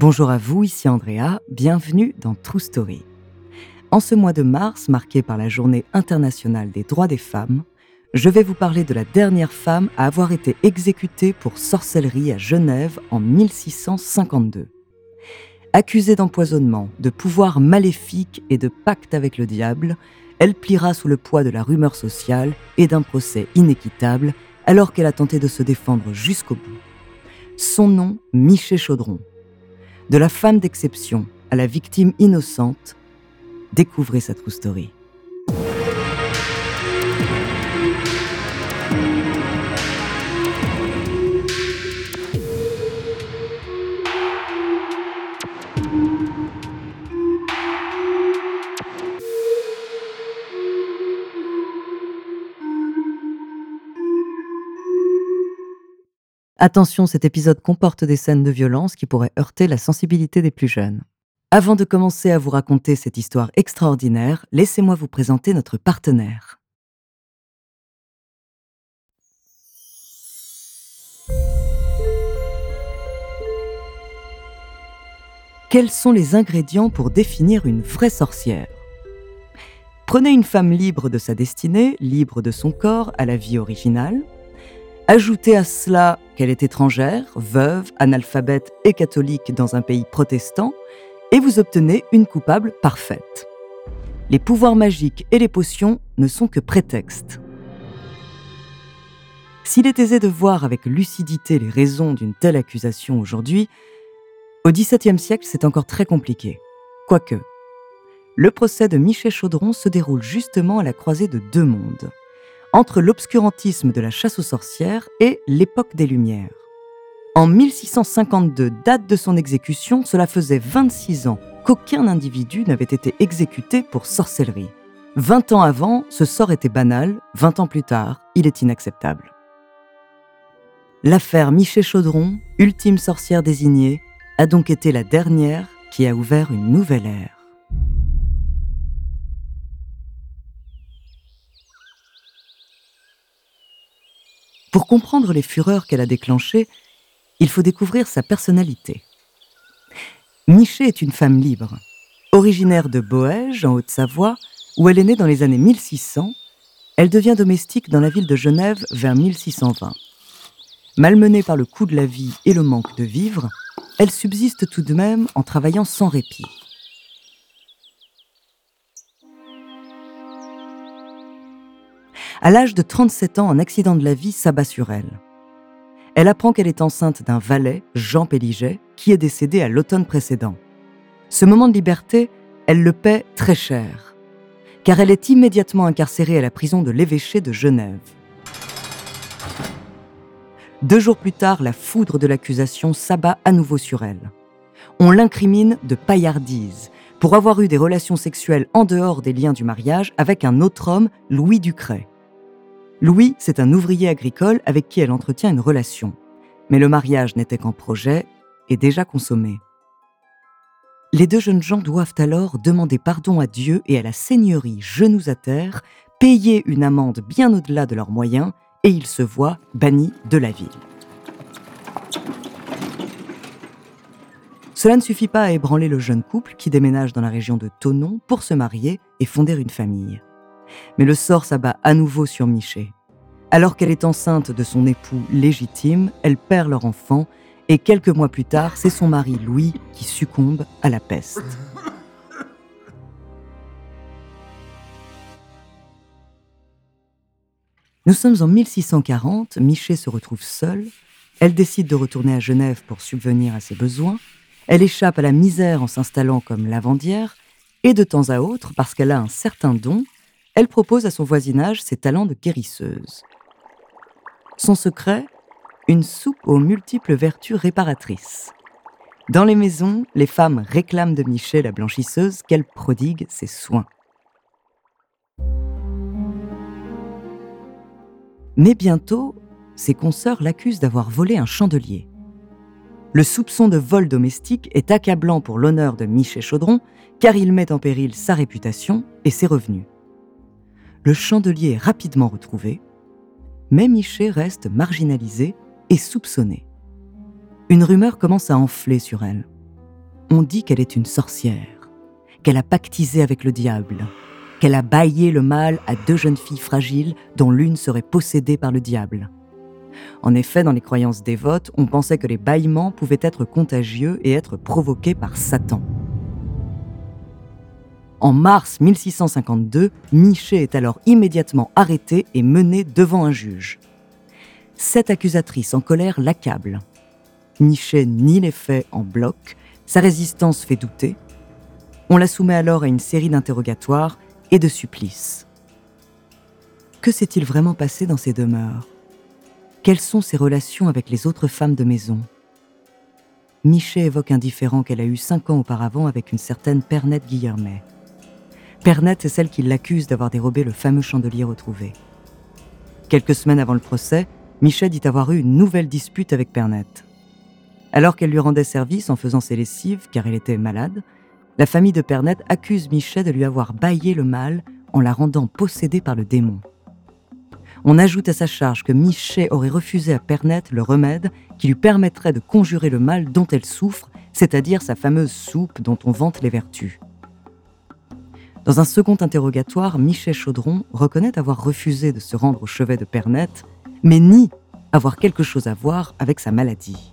Bonjour à vous, ici Andrea, bienvenue dans True Story. En ce mois de mars, marqué par la Journée internationale des droits des femmes, je vais vous parler de la dernière femme à avoir été exécutée pour sorcellerie à Genève en 1652. Accusée d'empoisonnement, de pouvoir maléfique et de pacte avec le diable, elle pliera sous le poids de la rumeur sociale et d'un procès inéquitable alors qu'elle a tenté de se défendre jusqu'au bout. Son nom, Miché Chaudron. De la femme d'exception à la victime innocente, découvrez sa true story. Attention, cet épisode comporte des scènes de violence qui pourraient heurter la sensibilité des plus jeunes. Avant de commencer à vous raconter cette histoire extraordinaire, laissez-moi vous présenter notre partenaire. Quels sont les ingrédients pour définir une vraie sorcière? Prenez une femme libre de sa destinée, libre de son corps à la vie originale, Ajoutez à cela qu'elle est étrangère, veuve, analphabète et catholique dans un pays protestant, et vous obtenez une coupable parfaite. Les pouvoirs magiques et les potions ne sont que prétextes. S'il est aisé de voir avec lucidité les raisons d'une telle accusation aujourd'hui, au XVIIe siècle, c'est encore très compliqué. Quoique, le procès de Michel Chaudron se déroule justement à la croisée de deux mondes entre l'obscurantisme de la chasse aux sorcières et l'époque des Lumières. En 1652, date de son exécution, cela faisait 26 ans qu'aucun individu n'avait été exécuté pour sorcellerie. 20 ans avant, ce sort était banal, 20 ans plus tard, il est inacceptable. L'affaire Miché Chaudron, ultime sorcière désignée, a donc été la dernière qui a ouvert une nouvelle ère. Pour comprendre les fureurs qu'elle a déclenchées, il faut découvrir sa personnalité. Miché est une femme libre, originaire de Boège, en Haute-Savoie, où elle est née dans les années 1600. Elle devient domestique dans la ville de Genève vers 1620. Malmenée par le coût de la vie et le manque de vivre, elle subsiste tout de même en travaillant sans répit. À l'âge de 37 ans, un accident de la vie s'abat sur elle. Elle apprend qu'elle est enceinte d'un valet, Jean Péliget, qui est décédé à l'automne précédent. Ce moment de liberté, elle le paie très cher, car elle est immédiatement incarcérée à la prison de l'évêché de Genève. Deux jours plus tard, la foudre de l'accusation s'abat à nouveau sur elle. On l'incrimine de paillardise pour avoir eu des relations sexuelles en dehors des liens du mariage avec un autre homme, Louis Ducret. Louis, c'est un ouvrier agricole avec qui elle entretient une relation. Mais le mariage n'était qu'en projet et déjà consommé. Les deux jeunes gens doivent alors demander pardon à Dieu et à la seigneurie genoux à terre, payer une amende bien au-delà de leurs moyens, et ils se voient bannis de la ville. Cela ne suffit pas à ébranler le jeune couple qui déménage dans la région de Tonon pour se marier et fonder une famille. Mais le sort s'abat à nouveau sur Miché. Alors qu'elle est enceinte de son époux légitime, elle perd leur enfant et quelques mois plus tard, c'est son mari Louis qui succombe à la peste. Nous sommes en 1640, Miché se retrouve seule, elle décide de retourner à Genève pour subvenir à ses besoins, elle échappe à la misère en s'installant comme lavandière, et de temps à autre, parce qu'elle a un certain don, elle propose à son voisinage ses talents de guérisseuse. Son secret Une soupe aux multiples vertus réparatrices. Dans les maisons, les femmes réclament de Michel la blanchisseuse qu'elle prodigue ses soins. Mais bientôt, ses consoeurs l'accusent d'avoir volé un chandelier. Le soupçon de vol domestique est accablant pour l'honneur de Michel Chaudron, car il met en péril sa réputation et ses revenus le chandelier est rapidement retrouvé, mais Miché reste marginalisée et soupçonnée. Une rumeur commence à enfler sur elle. On dit qu'elle est une sorcière, qu'elle a pactisé avec le diable, qu'elle a baillé le mal à deux jeunes filles fragiles dont l'une serait possédée par le diable. En effet, dans les croyances dévotes, on pensait que les bâillements pouvaient être contagieux et être provoqués par Satan. En mars 1652, Miché est alors immédiatement arrêtée et menée devant un juge. Sept accusatrices en colère l'accablent. Miché nie les faits en bloc, sa résistance fait douter. On la soumet alors à une série d'interrogatoires et de supplices. Que s'est-il vraiment passé dans ces demeures? Quelles sont ses relations avec les autres femmes de maison? Miché évoque un différend qu'elle a eu cinq ans auparavant avec une certaine Pernette Guillermet. Pernette est celle qui l'accuse d'avoir dérobé le fameux chandelier retrouvé. Quelques semaines avant le procès, Michel dit avoir eu une nouvelle dispute avec Pernette. Alors qu'elle lui rendait service en faisant ses lessives car elle était malade, la famille de Pernette accuse Michel de lui avoir baillé le mal en la rendant possédée par le démon. On ajoute à sa charge que Michel aurait refusé à Pernette le remède qui lui permettrait de conjurer le mal dont elle souffre, c'est-à-dire sa fameuse soupe dont on vante les vertus. Dans un second interrogatoire, Michel Chaudron reconnaît avoir refusé de se rendre au chevet de Pernette, mais nie avoir quelque chose à voir avec sa maladie.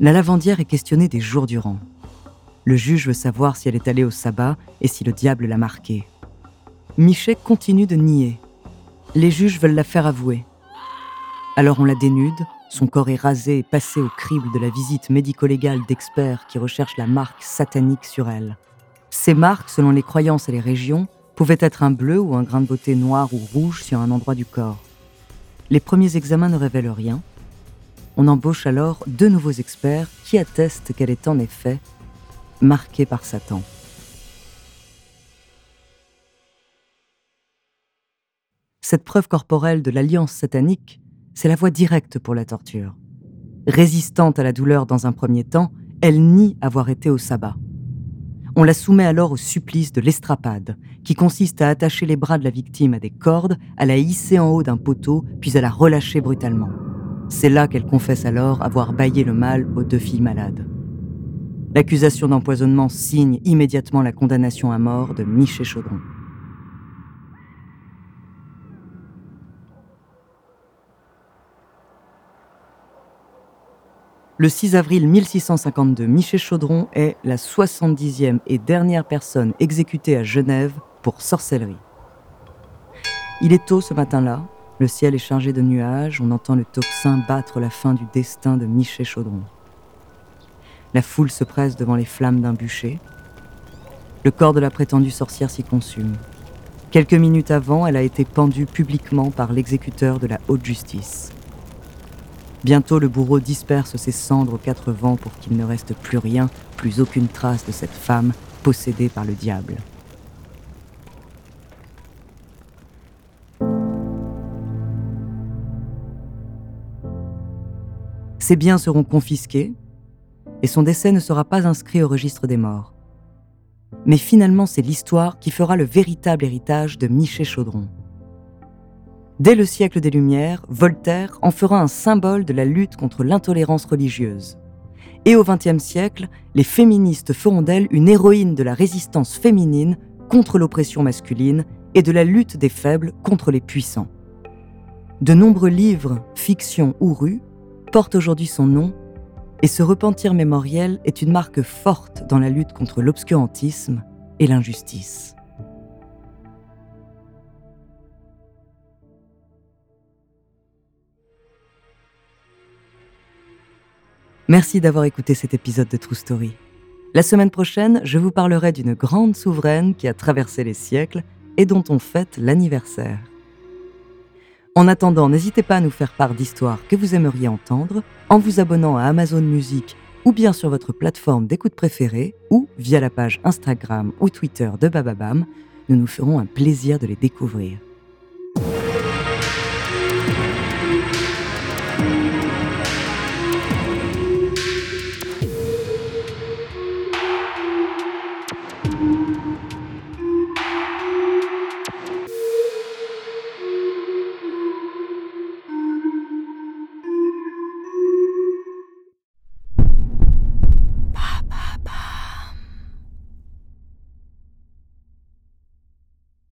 La lavandière est questionnée des jours durant. Le juge veut savoir si elle est allée au sabbat et si le diable l'a marquée. Michel continue de nier. Les juges veulent la faire avouer. Alors on la dénude, son corps est rasé et passé au crible de la visite médico-légale d'experts qui recherchent la marque satanique sur elle. Ces marques, selon les croyances et les régions, pouvaient être un bleu ou un grain de beauté noir ou rouge sur un endroit du corps. Les premiers examens ne révèlent rien. On embauche alors deux nouveaux experts qui attestent qu'elle est en effet marquée par Satan. Cette preuve corporelle de l'alliance satanique, c'est la voie directe pour la torture. Résistante à la douleur dans un premier temps, elle nie avoir été au sabbat. On la soumet alors au supplice de l'estrapade, qui consiste à attacher les bras de la victime à des cordes, à la hisser en haut d'un poteau, puis à la relâcher brutalement. C'est là qu'elle confesse alors avoir baillé le mal aux deux filles malades. L'accusation d'empoisonnement signe immédiatement la condamnation à mort de Miché Chaudron. Le 6 avril 1652, Michel Chaudron est la 70e et dernière personne exécutée à Genève pour sorcellerie. Il est tôt ce matin-là, le ciel est chargé de nuages, on entend le tocsin battre la fin du destin de Michel Chaudron. La foule se presse devant les flammes d'un bûcher. Le corps de la prétendue sorcière s'y consume. Quelques minutes avant, elle a été pendue publiquement par l'exécuteur de la haute justice. Bientôt, le bourreau disperse ses cendres aux quatre vents pour qu'il ne reste plus rien, plus aucune trace de cette femme possédée par le diable. Ses biens seront confisqués et son décès ne sera pas inscrit au registre des morts. Mais finalement, c'est l'histoire qui fera le véritable héritage de Michel Chaudron. Dès le siècle des Lumières, Voltaire en fera un symbole de la lutte contre l'intolérance religieuse. Et au XXe siècle, les féministes feront d'elle une héroïne de la résistance féminine contre l'oppression masculine et de la lutte des faibles contre les puissants. De nombreux livres, fictions ou rues portent aujourd'hui son nom, et ce repentir mémoriel est une marque forte dans la lutte contre l'obscurantisme et l'injustice. Merci d'avoir écouté cet épisode de True Story. La semaine prochaine, je vous parlerai d'une grande souveraine qui a traversé les siècles et dont on fête l'anniversaire. En attendant, n'hésitez pas à nous faire part d'histoires que vous aimeriez entendre en vous abonnant à Amazon Music ou bien sur votre plateforme d'écoute préférée ou via la page Instagram ou Twitter de Bababam. Nous nous ferons un plaisir de les découvrir.